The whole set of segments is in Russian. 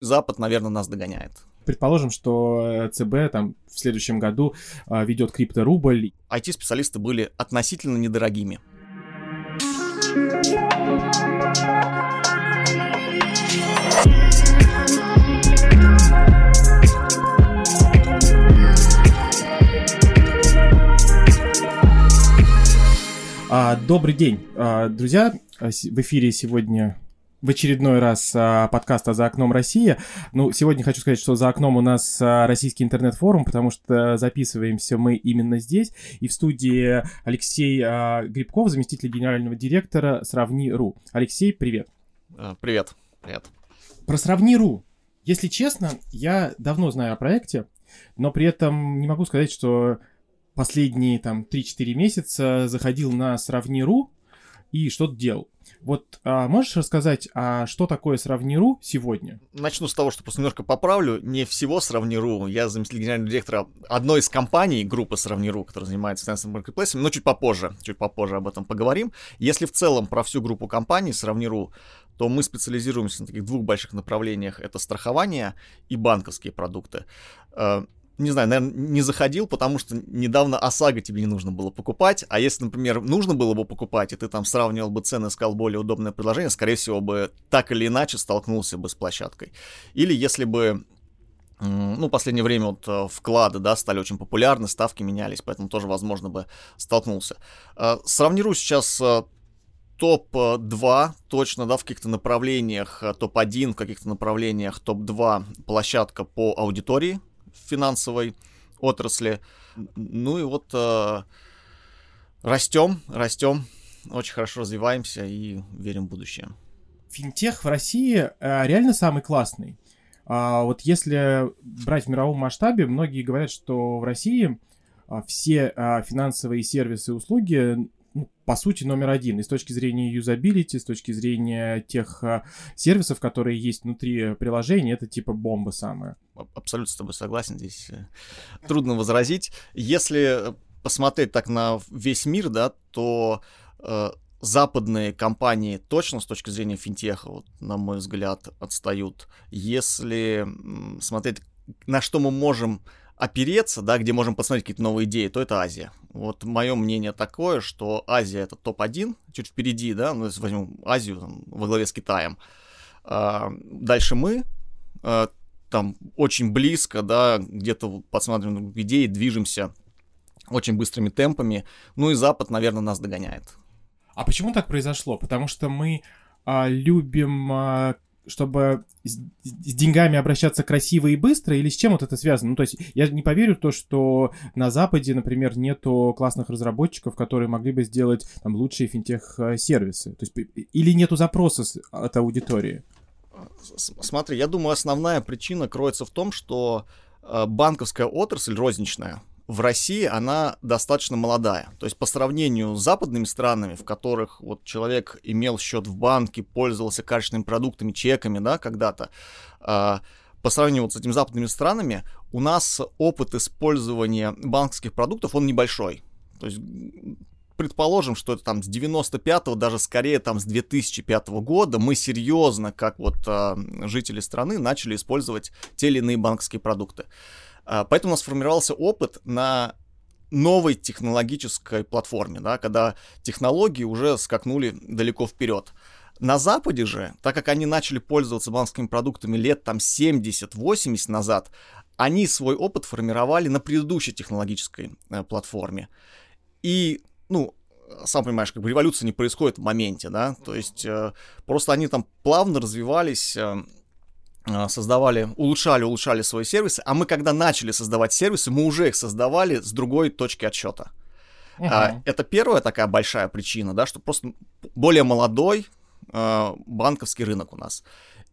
Запад, наверное, нас догоняет. Предположим, что э, ЦБ там в следующем году а, ведет крипторубль. IT-специалисты были относительно недорогими. А, добрый день, а, друзья. В эфире сегодня в очередной раз а, подкаста «За окном Россия». Ну, сегодня хочу сказать, что за окном у нас а, российский интернет-форум, потому что записываемся мы именно здесь. И в студии Алексей а, Грибков, заместитель генерального директора «Сравни.ру». Алексей, привет. Привет, привет. Про «Сравни.ру». Если честно, я давно знаю о проекте, но при этом не могу сказать, что последние там 3-4 месяца заходил на «Сравни.ру», и что-то делал. Вот а, можешь рассказать, а что такое Сравни.ру сегодня? Начну с того, что просто немножко поправлю. Не всего Сравни.ру. Я заместитель генерального директора одной из компаний группы Сравни.ру, которая занимается финансовым маркетплейсом, но чуть попозже, чуть попозже об этом поговорим. Если в целом про всю группу компаний Сравни.ру, то мы специализируемся на таких двух больших направлениях. Это страхование и банковские продукты. Не знаю, наверное, не заходил, потому что недавно ОСАГО тебе не нужно было покупать, а если, например, нужно было бы покупать, и ты там сравнивал бы цены, искал более удобное предложение, скорее всего бы так или иначе столкнулся бы с площадкой. Или если бы ну, в последнее время вот э, вклады, да, стали очень популярны, ставки менялись, поэтому тоже, возможно, бы столкнулся. Э, сравнирую сейчас э, топ-2 точно, да, в каких-то направлениях, топ-1 в каких-то направлениях, топ-2 площадка по аудитории, финансовой отрасли. Ну и вот э, растем, растем, очень хорошо развиваемся и верим в будущее. Финтех в России э, реально самый классный. А вот если брать в мировом масштабе, многие говорят, что в России а, все а, финансовые сервисы и услуги ну, по сути, номер один. И с точки зрения юзабилити, с точки зрения тех а, сервисов, которые есть внутри приложения, это типа бомба самая. Абсолютно с тобой согласен. Здесь э, трудно возразить. Если посмотреть так на весь мир, да, то э, западные компании точно с точки зрения финтеха, вот, на мой взгляд, отстают. Если смотреть, на что мы можем опереться, да, где можем посмотреть какие-то новые идеи, то это Азия. Вот мое мнение такое, что Азия это топ-1, чуть впереди, да, ну, если возьмем Азию там, во главе с Китаем. А, дальше мы, а, там очень близко, да, где-то подсматриваем идеи, движемся очень быстрыми темпами. Ну и Запад, наверное, нас догоняет. А почему так произошло? Потому что мы а, любим а, чтобы с, с деньгами обращаться красиво и быстро, или с чем вот это связано? Ну, то есть я не поверю в то, что на Западе, например, нету классных разработчиков, которые могли бы сделать там лучшие финтех-сервисы. То есть или нету запроса от аудитории? Смотри, я думаю, основная причина кроется в том, что э, банковская отрасль розничная, в России она достаточно молодая. То есть по сравнению с западными странами, в которых вот человек имел счет в банке, пользовался качественными продуктами, чеками, да, когда-то, э, по сравнению вот с этими западными странами, у нас опыт использования банковских продуктов, он небольшой. То есть предположим, что это там с 95-го, даже скорее там с 2005 года мы серьезно, как вот э, жители страны, начали использовать те или иные банковские продукты. А, поэтому у нас сформировался опыт на новой технологической платформе, да, когда технологии уже скакнули далеко вперед. На Западе же, так как они начали пользоваться банковскими продуктами лет там 70-80 назад, они свой опыт формировали на предыдущей технологической э, платформе. И, ну, сам понимаешь, как бы революция не происходит в моменте, да, то есть э, просто они там плавно развивались э, создавали, улучшали, улучшали свои сервисы, а мы когда начали создавать сервисы, мы уже их создавали с другой точки отсчета. Uh-huh. А, это первая такая большая причина, да, что просто более молодой э, банковский рынок у нас.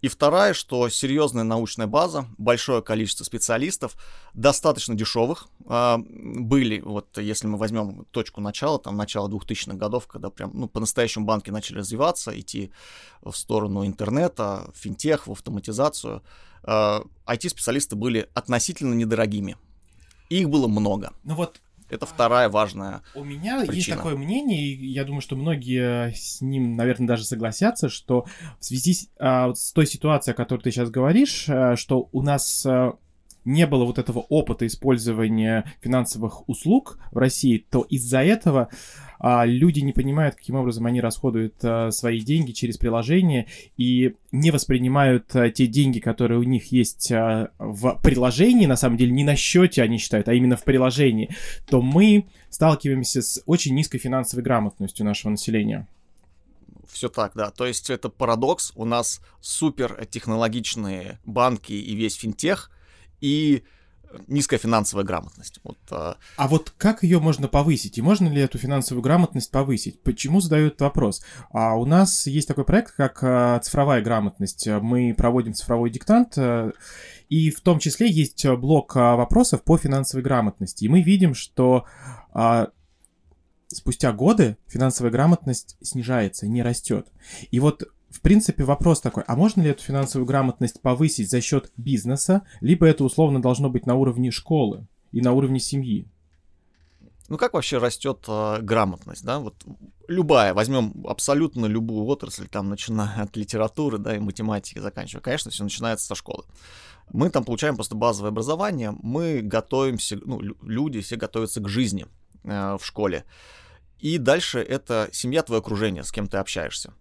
И вторая, что серьезная научная база, большое количество специалистов, достаточно дешевых э, были, вот если мы возьмем точку начала, там начало 2000-х годов, когда прям, ну, по-настоящему банки начали развиваться, идти в сторону интернета, финтех, в автоматизацию, э, IT-специалисты были относительно недорогими. Их было много. Ну вот Это вторая важная У меня есть причина. такое мнение, и я думаю, что многие с ним, наверное, даже согласятся, что в связи с, а, с той ситуацией, о которой ты сейчас говоришь, а, что у нас а, не было вот этого опыта использования финансовых услуг в России, то из-за этого а, люди не понимают, каким образом они расходуют а, свои деньги через приложение и не воспринимают а, те деньги, которые у них есть а, в приложении, на самом деле не на счете они считают, а именно в приложении, то мы сталкиваемся с очень низкой финансовой грамотностью нашего населения. Все так, да. То есть это парадокс. У нас супер технологичные банки и весь финтех, и низкая финансовая грамотность. Вот, а, А вот как ее можно повысить? И можно ли эту финансовую грамотность повысить? Почему задают вопрос? А у нас есть такой проект, как а, цифровая грамотность. Мы проводим цифровой диктант, а, и в том числе есть блок а, вопросов по финансовой грамотности. И мы видим, что а, спустя годы финансовая грамотность снижается, не растет. И вот в принципе, вопрос такой, а можно ли эту финансовую грамотность повысить за счет бизнеса, либо это условно должно быть на уровне школы и на уровне семьи? ну как вообще растет а, грамотность, да? Вот любая, возьмем абсолютно любую отрасль, там, начиная от литературы, да, и математики заканчивая, конечно, все начинается со школы. Мы там получаем просто базовое образование, мы готовимся, ну, лю- люди все готовятся к жизни э, в школе. И дальше это семья, твое окружение, с кем ты общаешься.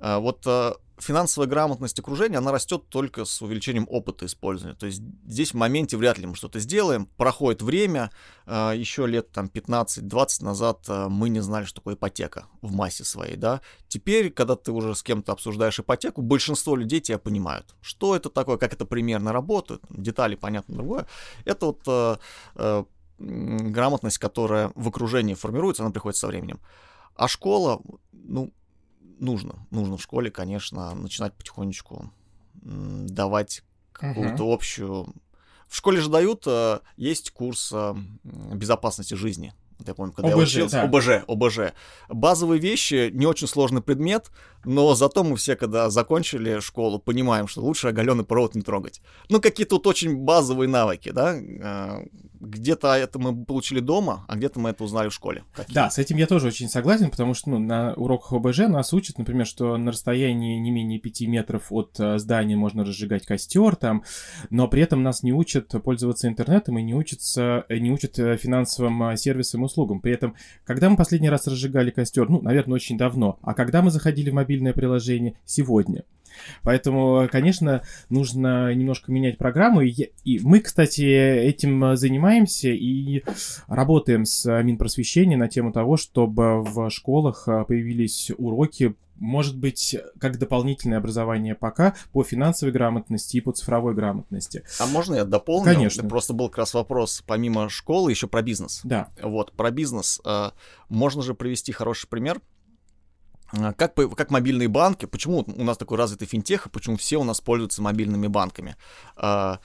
А, Вот э, финансовая грамотность окружения, она растет только с увеличением опыта использования. То есть здесь в моменте вряд ли мы что-то сделаем. Проходит время, э, еще лет там 15-20 назад мы не знали, что такое ипотека в массе своей, да. Теперь, когда ты уже с кем-то обсуждаешь ипотеку, большинство людей тебя понимают. Что это такое, как это примерно работает, детали, понятно, другое. Это вот грамотность, которая в окружении формируется, она приходит со временем. А школа, ну, нужно. Нужно в школе, конечно, начинать потихонечку давать какую-то общую... В школе же дают, э, есть курс э, безопасности жизни. Вот я помню, когда я ОБЖ, учился. да. ОБЖ, ОБЖ. Базовые вещи, не очень сложный предмет, но зато мы все, когда закончили школу, понимаем, что лучше оголенный провод не трогать. Ну, какие-то вот очень базовые навыки, да? Где-то это мы получили дома, а где-то мы это узнали в школе. Какие? Да, с этим я тоже очень согласен, потому что ну, на уроках ОБЖ нас учат, например, что на расстоянии не менее 5 метров от э, здания можно разжигать костер там, но при этом нас не учат пользоваться интернетом и не, учатся, э, не учат э, финансовым сервисам и услугам. При этом, когда мы последний раз разжигали костер, ну, наверное, очень давно, а когда мы заходили в мобильное приложение? Сегодня. Поэтому, конечно, нужно немножко менять программу. И, и мы, кстати, этим занимаемся и работаем с Минпросвещением на тему того, чтобы в школах э, появились уроки может быть, как дополнительное образование пока по финансовой грамотности и по цифровой грамотности. А можно я дополню? Конечно. Просто был как раз вопрос, помимо школы, еще про бизнес. Да. Вот, про бизнес. э, Можно же привести хороший пример. Э, Как, как мобильные банки, почему у нас такой развитый финтех, и почему все у нас пользуются мобильными банками? Э,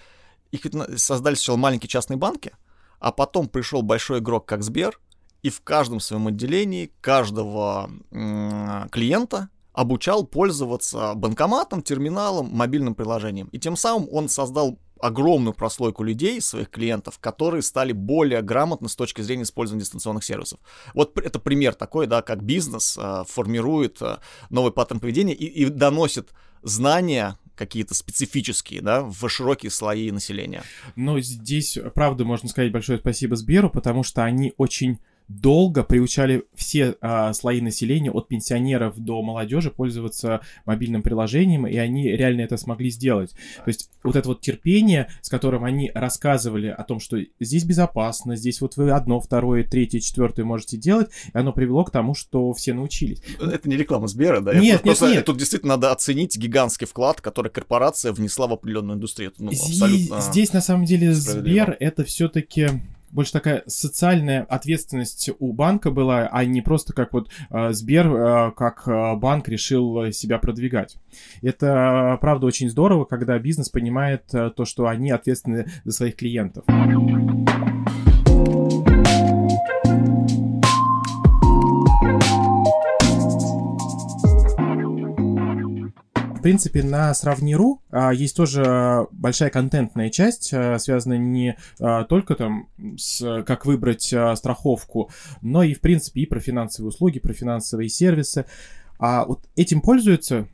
Их создали сначала маленькие частные банки, а потом пришел большой игрок, как Сбер, и в каждом своем отделении каждого клиента обучал пользоваться банкоматом, терминалом, мобильным приложением. И тем самым он создал огромную прослойку людей, своих клиентов, которые стали более грамотны с точки зрения использования дистанционных сервисов. Вот это пример такой, да, как бизнес э, формирует э, новый паттерн поведения и, и доносит знания какие-то специфические, да, в широкие слои населения. Но здесь, правда, можно сказать большое спасибо Сберу, потому что они очень долго приучали все а, слои населения, от пенсионеров до молодежи, пользоваться мобильным приложением, и они реально это смогли сделать. То есть вот это вот терпение, с которым они рассказывали о том, что здесь безопасно, здесь вот вы одно, второе, третье, четвертое можете делать, и оно привело к тому, что все научились. Это не реклама Сбера, да? Нет, Я нет, просто- нет. Тут действительно надо оценить гигантский вклад, который корпорация внесла в определенную индустрию. Это, ну, абсолютно... Здесь на самом деле. Сбер это все-таки больше такая социальная ответственность у банка была, а не просто как вот э, Сбер, э, как э, банк решил себя продвигать. Это, правда, очень здорово, когда бизнес понимает то, что они ответственны за своих клиентов. Принципе, на Сравни.ру а, есть тоже большая контентная часть, а, связанная не а, только там с как выбрать а, страховку, но и, в принципе, и про финансовые услуги, про финансовые сервисы. А вот этим пользуются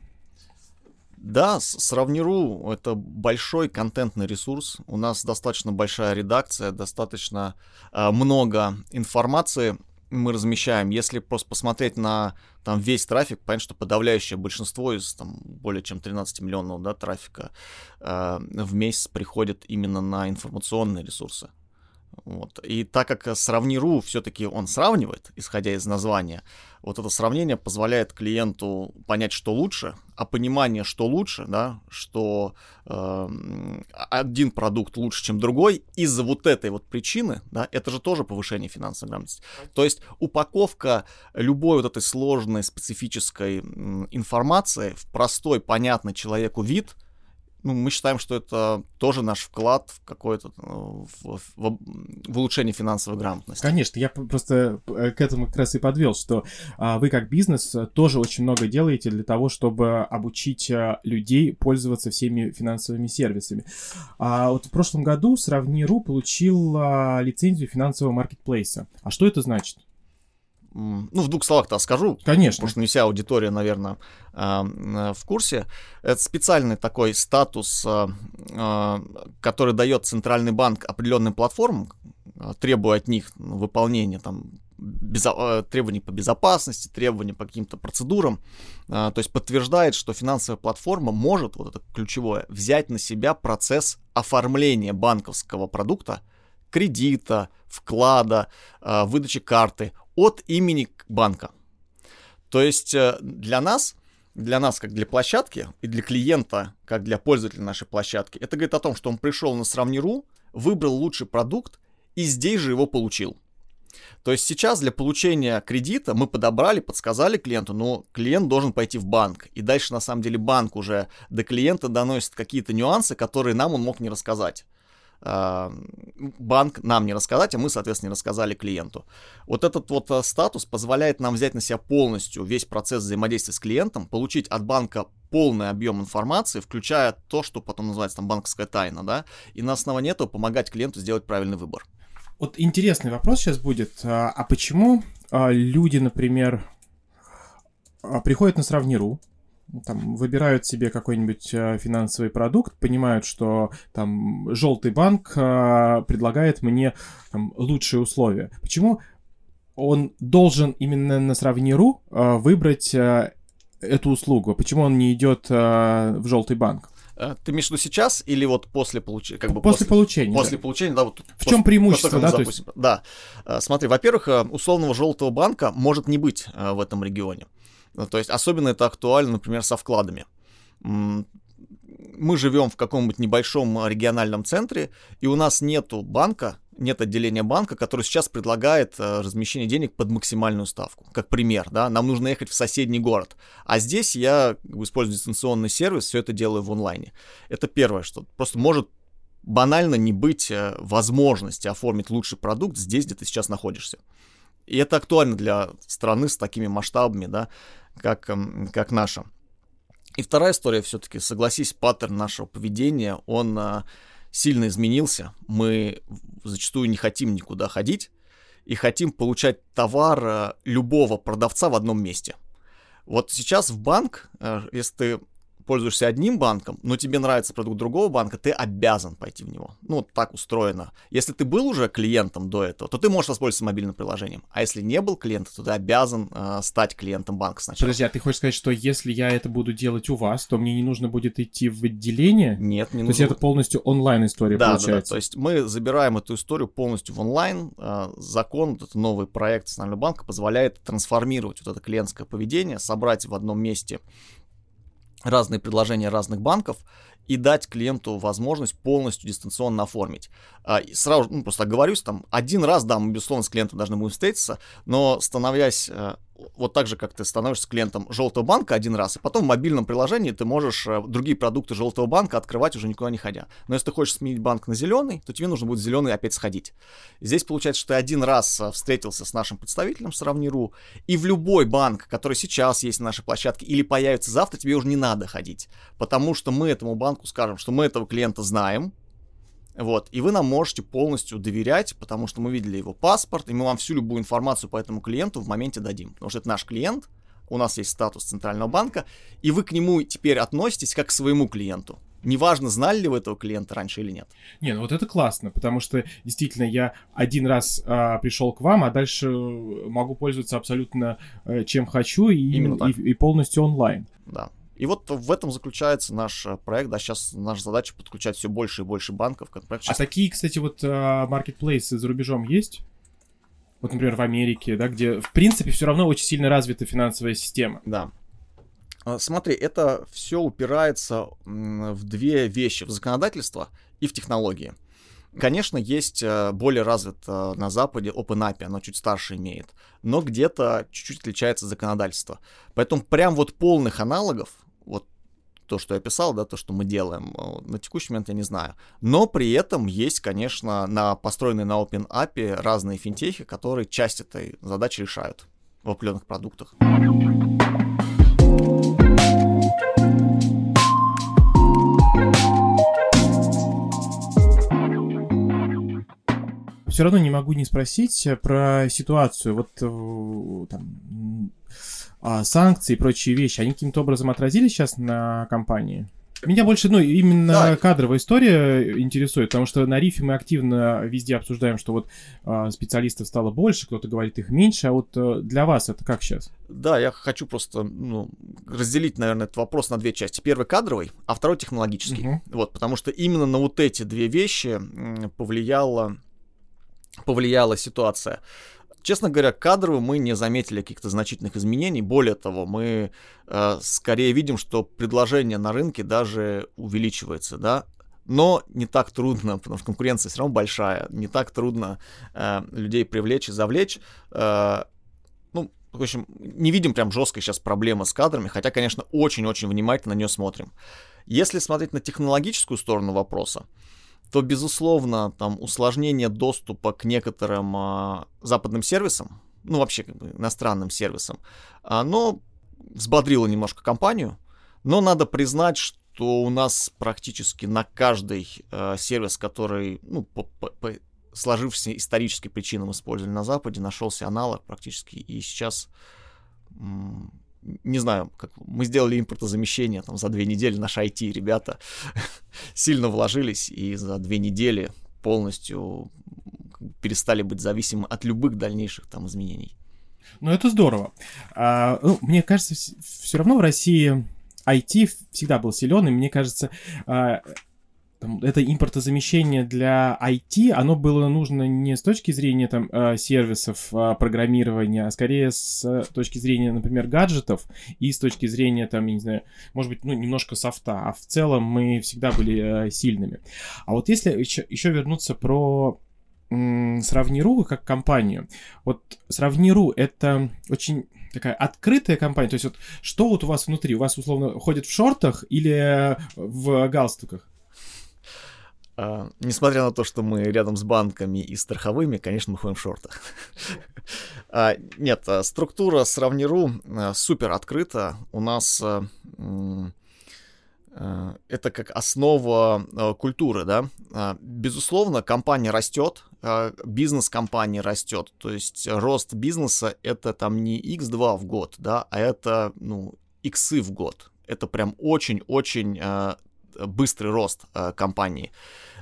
да, Сравни.ру — это большой контентный ресурс. У нас достаточно большая редакция, достаточно много информации мы размещаем. Если просто посмотреть на там весь трафик, понятно, что подавляющее большинство из там более чем 13 миллионов да, трафика э, в месяц приходит именно на информационные ресурсы. Вот. И так как сравни.ру все-таки он сравнивает, исходя из названия, вот это сравнение позволяет клиенту понять, что лучше, а понимание, что лучше, да, что э, один продукт лучше, чем другой, из-за вот этой вот причины, да, это же тоже повышение финансовой грамотности. То есть упаковка любой вот этой сложной специфической информации в простой, понятный человеку вид – ну, мы считаем, что это тоже наш вклад в какое-то ну, в, в, в улучшение финансовой грамотности. Конечно, я просто э, к этому как раз и подвел, что а, вы как бизнес э, тоже очень много делаете для того, чтобы обучить а, людей пользоваться всеми финансовыми сервисами. А вот в прошлом году Сравни.ру получил а, лицензию финансового маркетплейса. А что это значит? Ну, в двух словах-то скажу. Конечно. Потому что не вся аудитория, наверное, в курсе. Это специальный такой статус, а, а, который дает Центральный банк определенным платформам, требуя от них выполнения там, безо- требований по безопасности, требований по каким-то процедурам. То есть подтверждает, что финансовая платформа может, вот это ключевое, взять на себя процесс оформления банковского продукта, кредита, вклада, выдачи карты от имени банка. То есть э, для нас, для нас как для площадки и для клиента, как для пользователя нашей площадки, это говорит о том, что он пришел на Сравни.ру, выбрал лучший продукт и здесь же его получил. То есть сейчас для получения кредита мы подобрали, подсказали клиенту, но клиент должен пойти в банк. И дальше на самом деле банк уже до клиента доносит какие-то нюансы, которые нам он мог не рассказать. А, банк нам не рассказать, а мы, соответственно, не рассказали клиенту. Вот этот вот э, статус позволяет нам взять на себя полностью весь процесс взаимодействия с клиентом, получить от банка полный объем информации, включая то, что потом называется там банковская тайна, да, и на основании этого помогать клиенту сделать правильный выбор. Вот интересный вопрос сейчас будет. А, а почему а, люди, например, приходят на Сравни.ру, там, выбирают себе какой-нибудь э, финансовый продукт, понимают, что там желтый банк э, предлагает мне там, лучшие условия. Почему он должен именно на Сравни.ру э, выбрать э, эту услугу? Почему он не идет э, в желтый банк? Э, ты имеешь в виду сейчас или вот после получения? Как бы после, после получения. После да. получения, да. Вот в после, чем преимущество, да? То есть... Да. Э, смотри, во-первых, условного желтого банка может не быть в этом регионе. Ну, то есть особенно это актуально, например, со вкладами. Мы живем в каком-нибудь небольшом региональном центре, и у нас нету банка, нет отделения банка, который сейчас предлагает э, размещение денег под максимальную ставку. Как пример, да, нам нужно ехать в соседний город. А здесь я использую дистанционный сервис, все это делаю в онлайне. Это первое, что просто может банально не быть э, возможности оформить лучший продукт здесь, где ты сейчас находишься. И это актуально для страны с такими масштабами, да, как, эм, как наша. И вторая история все-таки, согласись, паттерн нашего поведения, он а, сильно изменился. Мы зачастую не хотим никуда ходить и хотим получать товар а, любого продавца в одном месте. Вот сейчас в банк, а, если ты пользуешься одним банком, но тебе нравится продукт другого банка, ты обязан пойти в него. Ну, так устроено. Если ты был уже клиентом до этого, то ты можешь воспользоваться мобильным приложением. А если не был клиентом, то ты обязан э, стать клиентом банка сначала. Подожди, а ты хочешь сказать, что если я это буду делать у вас, то мне не нужно будет идти в отделение? Нет, не нужно. То есть это полностью онлайн история да, получается? Да, да, то есть мы забираем эту историю полностью в онлайн. Э, закон, этот новый проект Национального банка позволяет трансформировать вот это клиентское поведение, собрать в одном месте разные предложения разных банков и дать клиенту возможность полностью дистанционно оформить. А, и сразу, ну, просто оговорюсь, там, один раз, да, мы, безусловно, с клиентом должны будем встретиться, но становясь э, вот так же, как ты становишься клиентом желтого банка один раз, и потом в мобильном приложении ты можешь э, другие продукты желтого банка открывать уже никуда не ходя. Но если ты хочешь сменить банк на зеленый, то тебе нужно будет зеленый опять сходить. Здесь получается, что ты один раз э, встретился с нашим представителем Сравниру, и в любой банк, который сейчас есть на нашей площадке или появится завтра, тебе уже не надо ходить. Потому что мы этому банку скажем, что мы этого клиента знаем, вот, и вы нам можете полностью доверять, потому что мы видели его паспорт, и мы вам всю любую информацию по этому клиенту в моменте дадим. Потому что это наш клиент, у нас есть статус Центрального банка, и вы к нему теперь относитесь как к своему клиенту. Неважно, знали ли вы этого клиента раньше или нет. Не, ну вот это классно, потому что действительно я один раз а, пришел к вам, а дальше могу пользоваться абсолютно э, чем хочу и, и, и полностью онлайн. Да. И вот в этом заключается наш э, проект, да, сейчас наша задача подключать все больше и больше банков. Сейчас... А такие, кстати, вот маркетплейсы за рубежом есть? Вот, например, в Америке, да, где, в принципе, все равно очень сильно развита финансовая система. Да. А, смотри, это все упирается в две вещи, в законодательство и в технологии. Конечно, есть э, более развит э, на Западе OpenAPI, оно чуть старше имеет, но где-то чуть-чуть отличается законодательство. Поэтому прям вот полных аналогов то, что я писал, да, то, что мы делаем, э, на текущий момент я не знаю. Но при этом есть, конечно, на построенные на Open API разные финтехи, которые часть этой задачи решают в определенных продуктах. Все равно не могу не спросить про ситуацию. Вот там, а, санкции и прочие вещи, они каким-то образом отразились сейчас на компании? Меня больше, ну, именно да. кадровая история интересует, потому что на рифе мы активно везде обсуждаем, что вот э, специалистов стало больше, кто-то говорит их меньше, а вот э, для вас это как сейчас? Да, я хочу просто ну, разделить, наверное, этот вопрос на две части. Первый кадровый, а второй технологический. Угу. Вот, потому что именно на вот эти две вещи повлияла, повлияла ситуация. Честно говоря, кадрово мы не заметили каких-то значительных изменений. Более того, мы э, скорее видим, что предложение на рынке даже увеличивается, да. Но не так трудно, потому что конкуренция все равно большая, не так трудно э, людей привлечь и завлечь. Э, ну, в общем, не видим прям жесткой сейчас проблемы с кадрами, хотя, конечно, очень-очень внимательно на нее смотрим. Если смотреть на технологическую сторону вопроса, то, безусловно, там усложнение доступа к некоторым а, западным сервисам, ну, вообще, как бы, иностранным сервисам, оно взбодрило немножко компанию, но надо признать, что у нас практически на каждый э, сервис, который, ну, по, по, по сложившимся историческим причинам использовали на Западе, нашелся аналог практически, и сейчас не знаю, как мы сделали импортозамещение там за две недели, наши IT ребята сильно вложились и за две недели полностью перестали быть зависимы от любых дальнейших там изменений. Ну, это здорово. А, ну, мне кажется, все равно в России IT всегда был силен, и мне кажется, а, там, это импортозамещение для IT, оно было нужно не с точки зрения там э, сервисов э, программирования, а скорее с э, точки зрения, например, гаджетов и с точки зрения там, не знаю, может быть, ну, немножко софта, а в целом мы всегда были сильными. А вот если еще, еще вернуться про Сравниру как компанию. Вот Сравниру это очень такая открытая компания. То есть вот что вот у вас внутри? У вас условно ходит в шортах или в галстуках? Uh, несмотря на то, что мы рядом с банками и страховыми, конечно, мы ходим в шортах. uh, нет, uh, структура сравниру супер открыта. У нас это как основа культуры, да. Безусловно, компания растет, бизнес компании растет. То есть рост бизнеса это там не x2 в год, да, а это, ну, иксы в год. Это прям очень-очень быстрый рост э, компании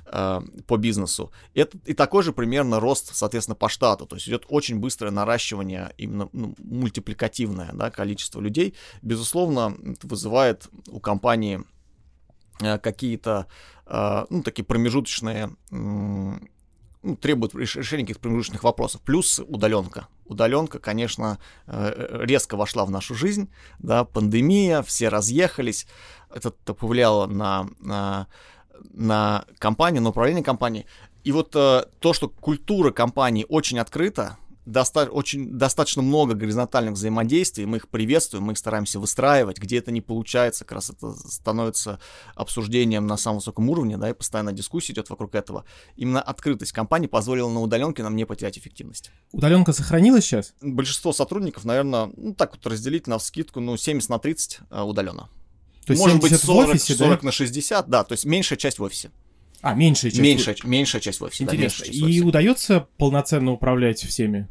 э, по бизнесу. Это, и такой же примерно рост, соответственно, по штату. То есть идет очень быстрое наращивание, именно ну, мультипликативное да, количество людей. Безусловно, это вызывает у компании э, какие-то э, ну, такие промежуточные ну, требует решения каких-то промежуточных вопросов. Плюс удаленка. Удаленка, конечно, э, резко вошла в нашу жизнь, да, пандемия, все разъехались, это повлияло на, на, на компанию, на управление компанией. И вот э, то, что культура компании очень открыта, доста- очень, достаточно много горизонтальных взаимодействий, мы их приветствуем, мы их стараемся выстраивать, где это не получается, как раз это становится обсуждением на самом высоком уровне, да, и постоянно дискуссия идет вокруг этого. Именно открытость компании позволила на удаленке нам не потерять эффективность. Удаленка сохранилась сейчас? Большинство сотрудников, наверное, ну так вот разделить на скидку, ну 70 на 30 э, удаленно. То есть Может быть 70 в 40, офисе, 40 да? на 60, да, то есть меньшая часть в офисе. А, меньшая часть. Меньшая, меньшая часть в офисе. да, Интересно. меньшая часть в И офисе. удается полноценно управлять всеми?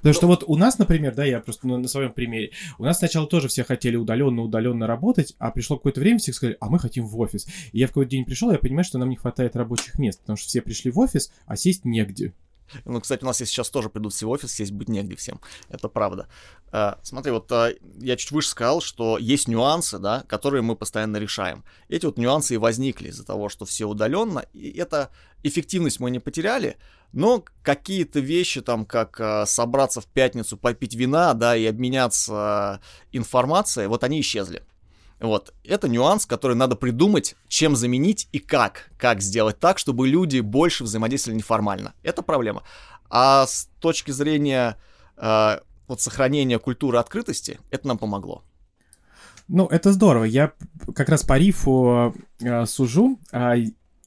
Потому что вот у нас, например, да, я просто на, на своем примере, у нас сначала тоже все хотели удаленно, удаленно работать, а пришло какое-то время, все сказали, а мы хотим в офис. И я в какой-то день пришел, я понимаю, что нам не хватает рабочих мест, потому что все пришли в офис, а сесть негде. Ну, кстати, у нас сейчас тоже придут все в офис, сесть будет негде всем. Это правда. Э, Смотри, вот э, я чуть выше сказал, что есть нюансы, да, которые мы постоянно решаем. Эти вот нюансы и возникли из-за того, что все удаленно, и это эффективность мы не потеряли, но какие-то вещи, там, как э, собраться в пятницу, попить вина, да, и обменяться э, информацией, вот они исчезли. Вот, это нюанс, который надо придумать, чем заменить и как. Как сделать так, чтобы люди больше взаимодействовали неформально. Это проблема. А с точки зрения э, вот сохранения культуры открытости, это нам помогло. Ну, это здорово. Я как раз по рифу э, сужу. а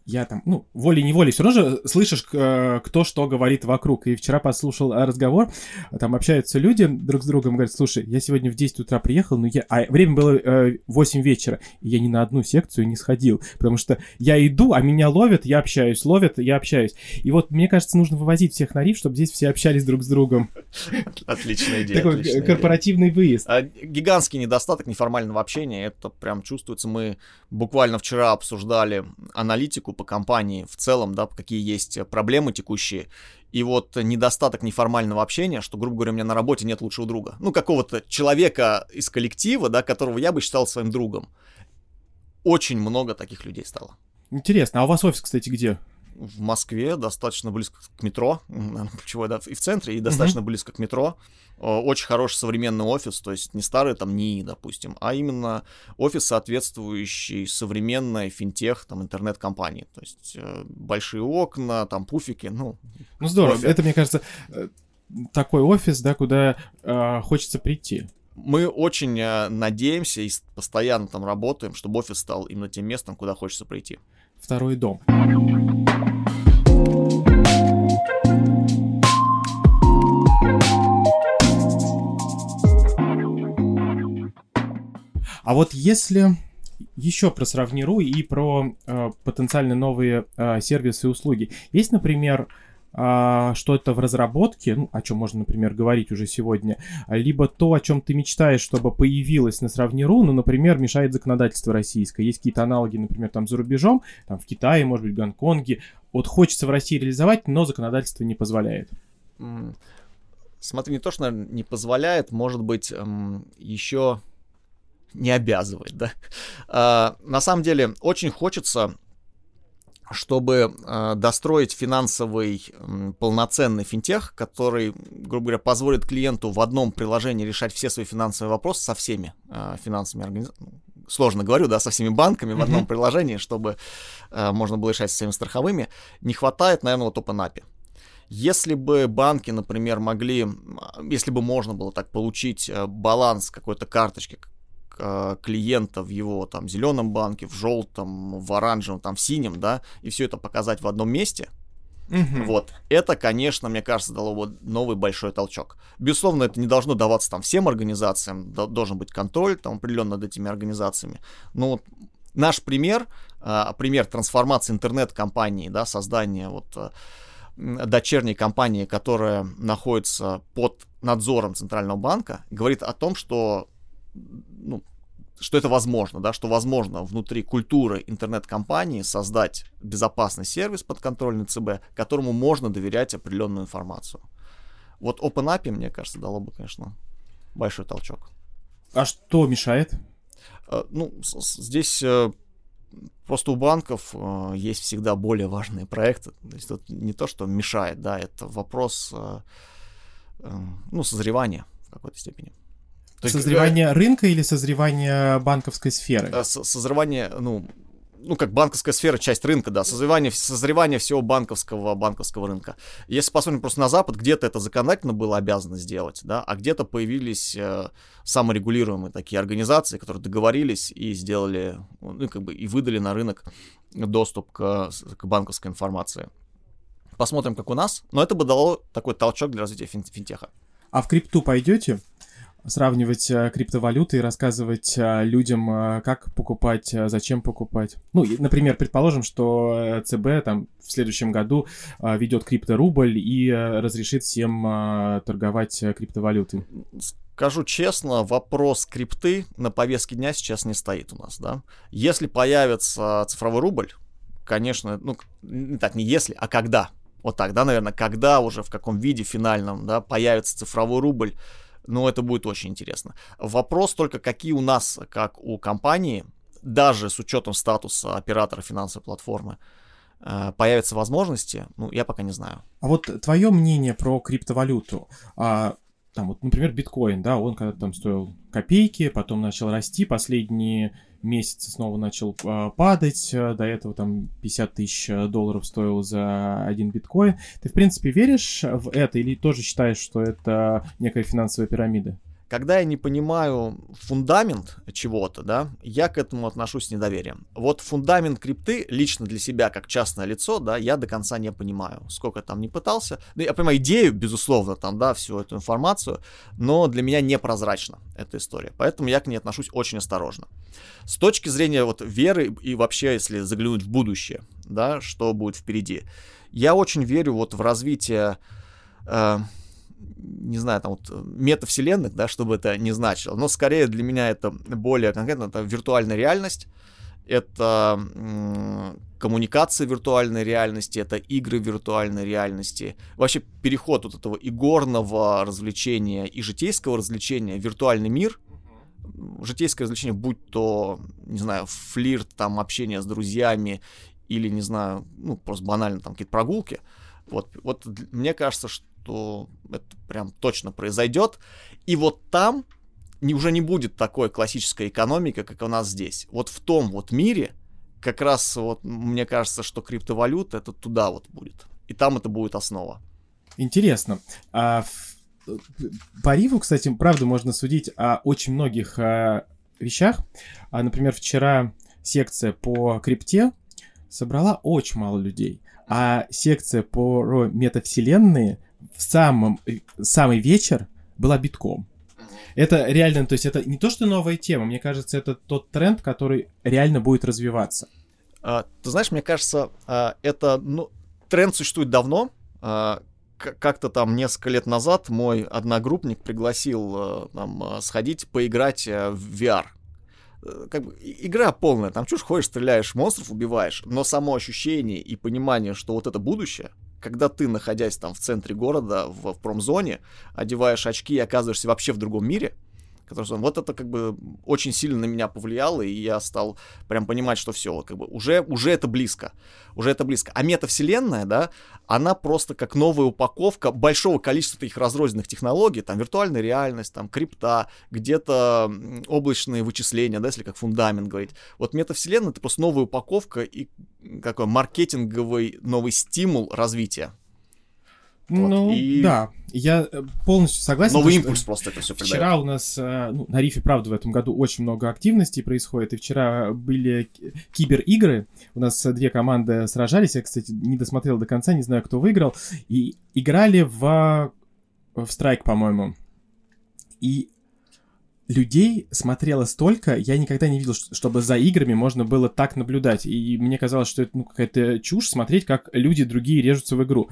я там, ну, волей-неволей все равно же слышишь, э, кто что говорит вокруг. И вчера послушал э, разговор, там общаются люди друг с другом, говорят, слушай, я сегодня в 10 утра приехал, но я... А время было э, 8 вечера, и я ни на одну секцию не сходил, потому что я иду, а меня ловят, я общаюсь, ловят, я общаюсь. И вот, мне кажется, нужно вывозить всех на риф, чтобы здесь все общались друг с другом. Отличная идея. Такой отличная идея. корпоративный выезд. А, Гигантский недостаток неформального общения, это прям чувствуется. Мы буквально вчера обсуждали аналитику по компании в целом, да, какие есть проблемы текущие. И вот недостаток неформального общения, что, грубо говоря, у меня на работе нет лучшего друга. Ну, какого-то человека из коллектива, да, которого я бы считал своим другом. Очень много таких людей стало. Интересно, а у вас офис, кстати, где? В Москве достаточно близко к метро, ключевое, да, и в центре, и достаточно близко к метро. Э, Очень хороший современный офис, то есть не старый там НИИ, допустим, а именно офис, соответствующий современной финтех, там, интернет-компании. То есть э, большие окна, там пуфики, ну, Ну здорово, Офис. это, мне кажется, э, такой офис, да, куда э, хочется прийти. мы очень надеемся и постоянно там работаем, чтобы офис стал именно тем местом, куда хочется прийти. Второй дом. А вот если еще про сравниру и про э, потенциально новые э, сервисы и услуги. Есть, например, а, что-то в разработке, ну, о чем можно, например, говорить уже сегодня, либо то, о чем ты мечтаешь, чтобы появилось на сравниру, ну, например, мешает законодательство российское. Есть какие-то аналоги, например, там за рубежом, там в Китае, может быть, в Гонконге. Вот хочется в России реализовать, но законодательство не позволяет. Смотри, не то, что, наверное, не позволяет, может быть, м, еще не обязывает, да. А, На самом деле, очень хочется, чтобы а, достроить финансовый м, полноценный финтех, который, грубо говоря, позволит клиенту в одном приложении решать все свои финансовые вопросы со всеми а, финансовыми организациями. Сложно говорю, да, со всеми банками в одном Мгм. приложении, чтобы а, можно было решать со всеми страховыми. Не хватает, наверное, вот OpenAPI. Если бы банки, например, могли, если бы можно было так получить э, баланс какой-то карточки клиента в его там зеленом банке, в желтом, в оранжевом, там в синем, да, и все это показать в одном месте, вот, это, конечно, мне кажется, дало бы новый большой толчок. Безусловно, это не должно даваться там всем организациям, до- должен быть контроль там определенно над этими организациями. Но вот наш пример, а, пример трансформации интернет-компании, да, создания вот а, дочерней компании, которая находится под надзором Центрального банка, говорит о том, что ну, что это возможно, да, что возможно внутри культуры интернет-компании создать безопасный сервис подконтрольный ЦБ, которому можно доверять определенную информацию. Вот OpenAPI, мне кажется, дало бы, конечно, большой толчок. А что мешает? Э, Ну, здесь э, просто у банков э, есть всегда более важные проекты. То есть это не то, что мешает, да, это вопрос, ну, созревания в какой-то степени. То есть, Созревание рынка или созревание банковской сферы? э, со- Созревание, ну, ну, как банковская сфера, часть рынка, да, созревание, созревание всего банковского, банковского рынка. Если посмотрим просто на Запад, где-то это законодательно было обязано сделать, да, а где-то появились э, саморегулируемые такие организации, которые договорились и сделали, ну, как бы, и выдали на рынок доступ к, к банковской информации. Посмотрим, как у нас, но это бы дало такой толчок для развития фин финтеха. А в крипту пойдете? Сравнивать э, криптовалюты и рассказывать э, людям, э, как покупать, зачем покупать. Ну, например, предположим, что ЦБ там в следующем году ведет крипторубль и разрешит всем торговать криптовалютой. Скажу честно, вопрос крипты на повестке дня сейчас не стоит у нас, да. Если появится цифровой рубль, конечно, ну, не так, не если, а когда. Вот так, да, наверное, когда уже, в каком виде финальном, да, появится цифровой рубль, но это будет очень интересно. Вопрос только, какие у нас, как у компании, даже с учетом статуса оператора финансовой платформы, э, появятся возможности, ну, я пока не знаю. А вот твое мнение про криптовалюту. А, там вот, например, биткоин, да, он когда там стоил копейки, потом начал расти, последние месяце снова начал э, падать, до этого там 50 тысяч долларов стоил за один биткоин. Ты, в принципе, веришь в это или тоже считаешь, что это некая финансовая пирамида? Когда я не понимаю фундамент чего-то, да, я к этому отношусь с недоверием. Вот фундамент крипты лично для себя, как частное лицо, да, я до конца не понимаю. Сколько там не пытался. Ну, я понимаю идею, безусловно, там, да, всю эту информацию, но для меня непрозрачна эта история. Поэтому я к ней отношусь очень осторожно. С точки зрения вот веры и вообще, если заглянуть в будущее, да, что будет впереди, я очень верю вот в развитие э, не знаю, там вот метавселенных, да, чтобы это не значило, но скорее для меня это более конкретно, это виртуальная реальность, это м- коммуникация виртуальной реальности, это игры виртуальной реальности, вообще переход вот этого игорного развлечения и житейского развлечения в виртуальный мир, житейское развлечение, будь то, не знаю, флирт, там, общение с друзьями или, не знаю, ну, просто банально там какие-то прогулки, вот, вот мне кажется, что что это прям точно произойдет. И вот там не, уже не будет такой классической экономики, как у нас здесь. Вот в том вот мире как раз вот мне кажется, что криптовалюта это туда вот будет. И там это будет основа. Интересно. А, по Риву, кстати, правда можно судить о очень многих а, вещах. А, например, вчера секция по крипте собрала очень мало людей. А секция по метавселенные в самом, э, самый вечер была битком. Это реально, то есть это не то, что новая тема, мне кажется, это тот тренд, который реально будет развиваться. А, ты знаешь, мне кажется, а, это ну, тренд существует давно. А, как-то там несколько лет назад мой одногруппник пригласил там, а, сходить поиграть а, в VR э, как бы игра полная, там чушь ходишь, стреляешь, монстров убиваешь, но само ощущение и понимание, что вот это будущее, когда ты, находясь там в центре города, в, в промзоне, одеваешь очки и оказываешься вообще в другом мире, который вот это как бы очень сильно на меня повлияло, и я стал прям понимать, что все, как бы уже, уже это близко, уже это близко. А метавселенная, да, она просто как новая упаковка большого количества таких разрозненных технологий, там виртуальная реальность, там крипта, где-то облачные вычисления, да, если как фундамент говорить. Вот метавселенная это просто новая упаковка и какой маркетинговый новый стимул развития. Ну, вот, и... да, я э, полностью согласен. Новый импульс просто это все придает. Вчера у нас, э, ну, на Рифе, правда, в этом году очень много активностей происходит, и вчера были кибер-игры, у нас две команды сражались, я, кстати, не досмотрел до конца, не знаю, кто выиграл, и играли в, в страйк, по-моему. И людей смотрело столько, я никогда не видел, чтобы за играми можно было так наблюдать. И мне казалось, что это ну, какая-то чушь смотреть, как люди другие режутся в игру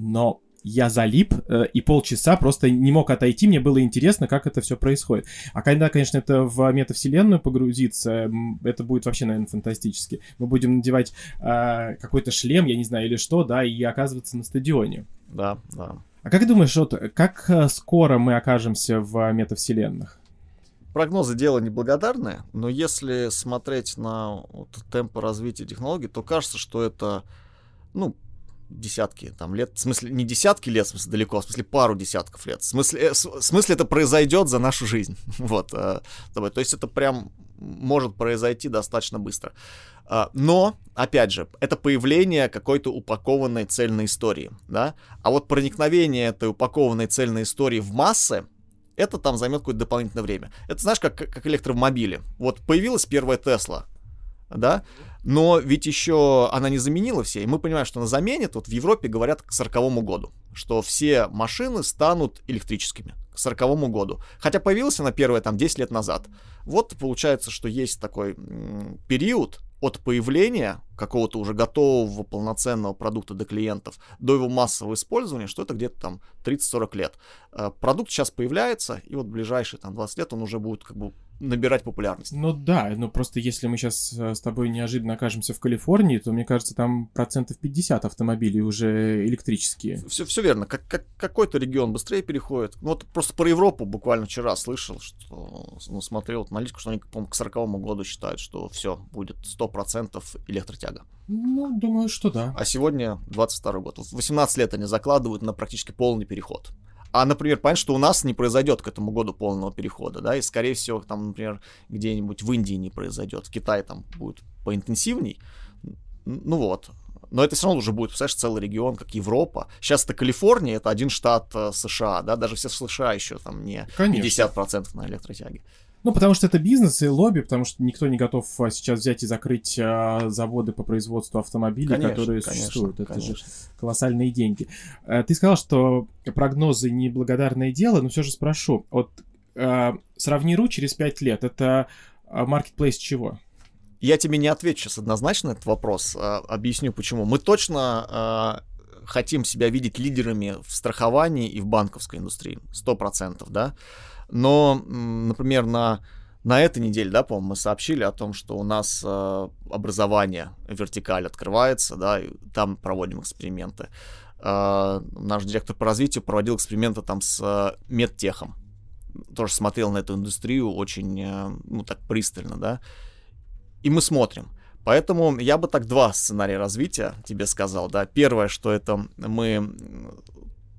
но я залип э, и полчаса просто не мог отойти, мне было интересно, как это все происходит. А когда, конечно, это в метавселенную погрузиться, это будет вообще, наверное, фантастически. Мы будем надевать э, какой-то шлем, я не знаю, или что, да, и оказываться на стадионе. Да, да. А как думаешь, вот, как э, скоро мы окажемся в метавселенных? Прогнозы дело неблагодарное, но если смотреть на вот, темпы развития технологий, то кажется, что это, ну, десятки там лет, в смысле не десятки лет, в смысле далеко, а в смысле пару десятков лет. В смысле, э, в смысле это произойдет за нашу жизнь. вот. Э, то есть это прям может произойти достаточно быстро. А, но, опять же, это появление какой-то упакованной цельной истории, да, а вот проникновение этой упакованной цельной истории в массы, это там займет какое-то дополнительное время. Это знаешь, как, как электромобили. Вот появилась первая Тесла, да, но ведь еще она не заменила все, и мы понимаем, что она заменит, вот в Европе говорят к 40 году, что все машины станут электрическими к 40 году. Хотя появилась она первая там 10 лет назад. Вот получается, что есть такой период, от появления какого-то уже готового полноценного продукта до клиентов до его массового использования, что это где-то там 30-40 лет. Э, продукт сейчас появляется, и вот в ближайшие там 20 лет он уже будет как бы набирать популярность. Ну да, но просто если мы сейчас э, с тобой неожиданно окажемся в Калифорнии, то мне кажется, там процентов 50 автомобилей уже электрические. Все, все верно. Как, как, какой-то регион быстрее переходит. Ну, вот просто про Европу буквально вчера слышал, что ну, смотрел аналитику, что они, по к 40 году считают, что все, будет 100% электротяга. Ну, думаю, что да. А сегодня 22 год. 18 лет они закладывают на практически полный переход. А, например, понятно, что у нас не произойдет к этому году полного перехода, да, и, скорее всего, там, например, где-нибудь в Индии не произойдет, в Китае там будет поинтенсивней. Ну вот. Но это все равно уже будет, представляешь, целый регион, как Европа. Сейчас это Калифорния, это один штат э, США, да, даже все США еще там не Конечно. 50% на электротяге. Ну, потому что это бизнес и лобби, потому что никто не готов а, сейчас взять и закрыть а, заводы по производству автомобилей, конечно, которые конечно, существуют. Это конечно. же колоссальные деньги. А, ты сказал, что прогнозы неблагодарное дело, но все же спрошу. Вот а, сравни РУ через 5 лет. Это маркетплейс чего? Я тебе не отвечу сейчас однозначно на этот вопрос. А, объясню почему. Мы точно а, хотим себя видеть лидерами в страховании и в банковской индустрии. Сто процентов, да. Но, например, на, на этой неделе, да, по-моему, мы сообщили о том, что у нас э, образование вертикаль открывается, да, и там проводим эксперименты. Э, наш директор по развитию проводил эксперименты там с э, медтехом. Тоже смотрел на эту индустрию очень, э, ну, так пристально, да. И мы смотрим. Поэтому я бы так два сценария развития тебе сказал, да. Первое, что это мы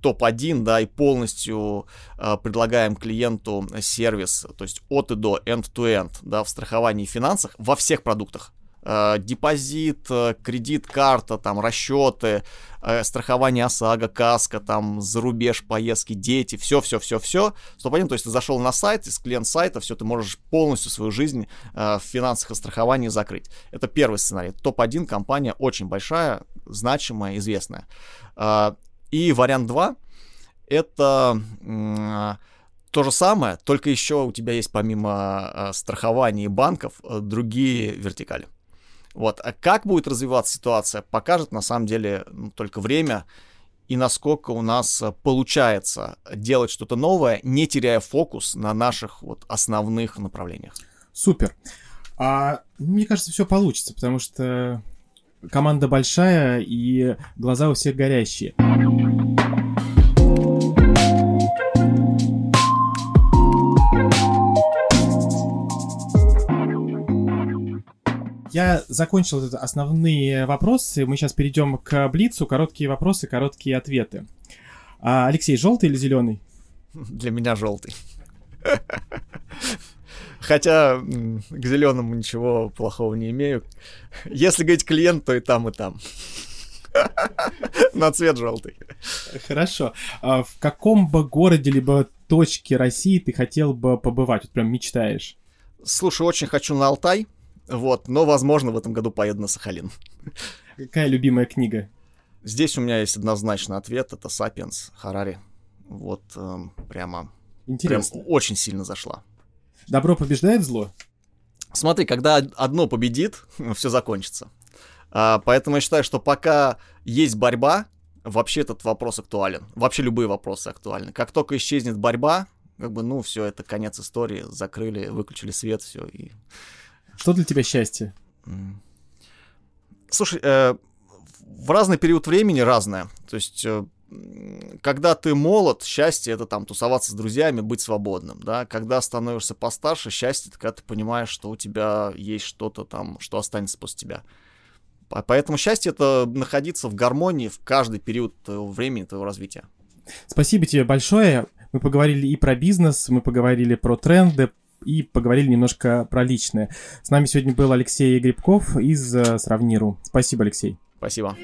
топ-1, да, и полностью э, предлагаем клиенту сервис, то есть от и до, end-to-end, да, в страховании и финансах во всех продуктах. Э, депозит, э, кредит, карта, там, расчеты, э, страхование ОСАГО, каска, там, за рубеж, поездки, дети, все-все-все-все. Топ-1, то есть ты зашел на сайт, из клиент сайта, все, ты можешь полностью свою жизнь э, в финансах и страховании закрыть. Это первый сценарий. Топ-1 компания очень большая, значимая, известная. И вариант 2 это то же самое, только еще у тебя есть помимо э, страхования и банков э, другие вертикали. Вот. А как будет развиваться ситуация, покажет на самом деле только время и насколько у нас э, получается делать что-то новое, не теряя фокус на наших вот основных направлениях. Супер. А, мне кажется, все получится, потому что команда большая и глаза у всех горящие. Я закончил основные вопросы. Мы сейчас перейдем к Блицу. Короткие вопросы, короткие ответы. А, Алексей, желтый или зеленый? Для меня желтый. Хотя к зеленому ничего плохого не имею. Если говорить клиент, то и там, и там. На цвет желтый. Хорошо. А в каком бы городе либо точке России ты хотел бы побывать? Вот прям мечтаешь. Слушай, очень хочу на Алтай. Вот, но, возможно, в этом году поеду на Сахалин. Какая любимая книга? Здесь у меня есть однозначный ответ. Это «Сапиенс» Харари. Вот эм, прямо... Интересно. Прям очень сильно зашла. Добро побеждает зло? Смотри, когда одно победит, все закончится. А, поэтому я считаю, что пока есть борьба, вообще этот вопрос актуален. Вообще любые вопросы актуальны. Как только исчезнет борьба, как бы, ну, все, это конец истории, закрыли, выключили свет, все, и что для тебя счастье? Слушай, э, в разный период времени разное. То есть, э, когда ты молод, счастье это там тусоваться с друзьями, быть свободным, да. Когда становишься постарше, счастье это когда ты понимаешь, что у тебя есть что-то там, что останется после тебя. Поэтому счастье это находиться в гармонии в каждый период твоего времени, твоего развития. Спасибо тебе большое. Мы поговорили и про бизнес, мы поговорили про тренды, и поговорили немножко про личное. С нами сегодня был Алексей Грибков из Сравниру. Спасибо, Алексей. Спасибо.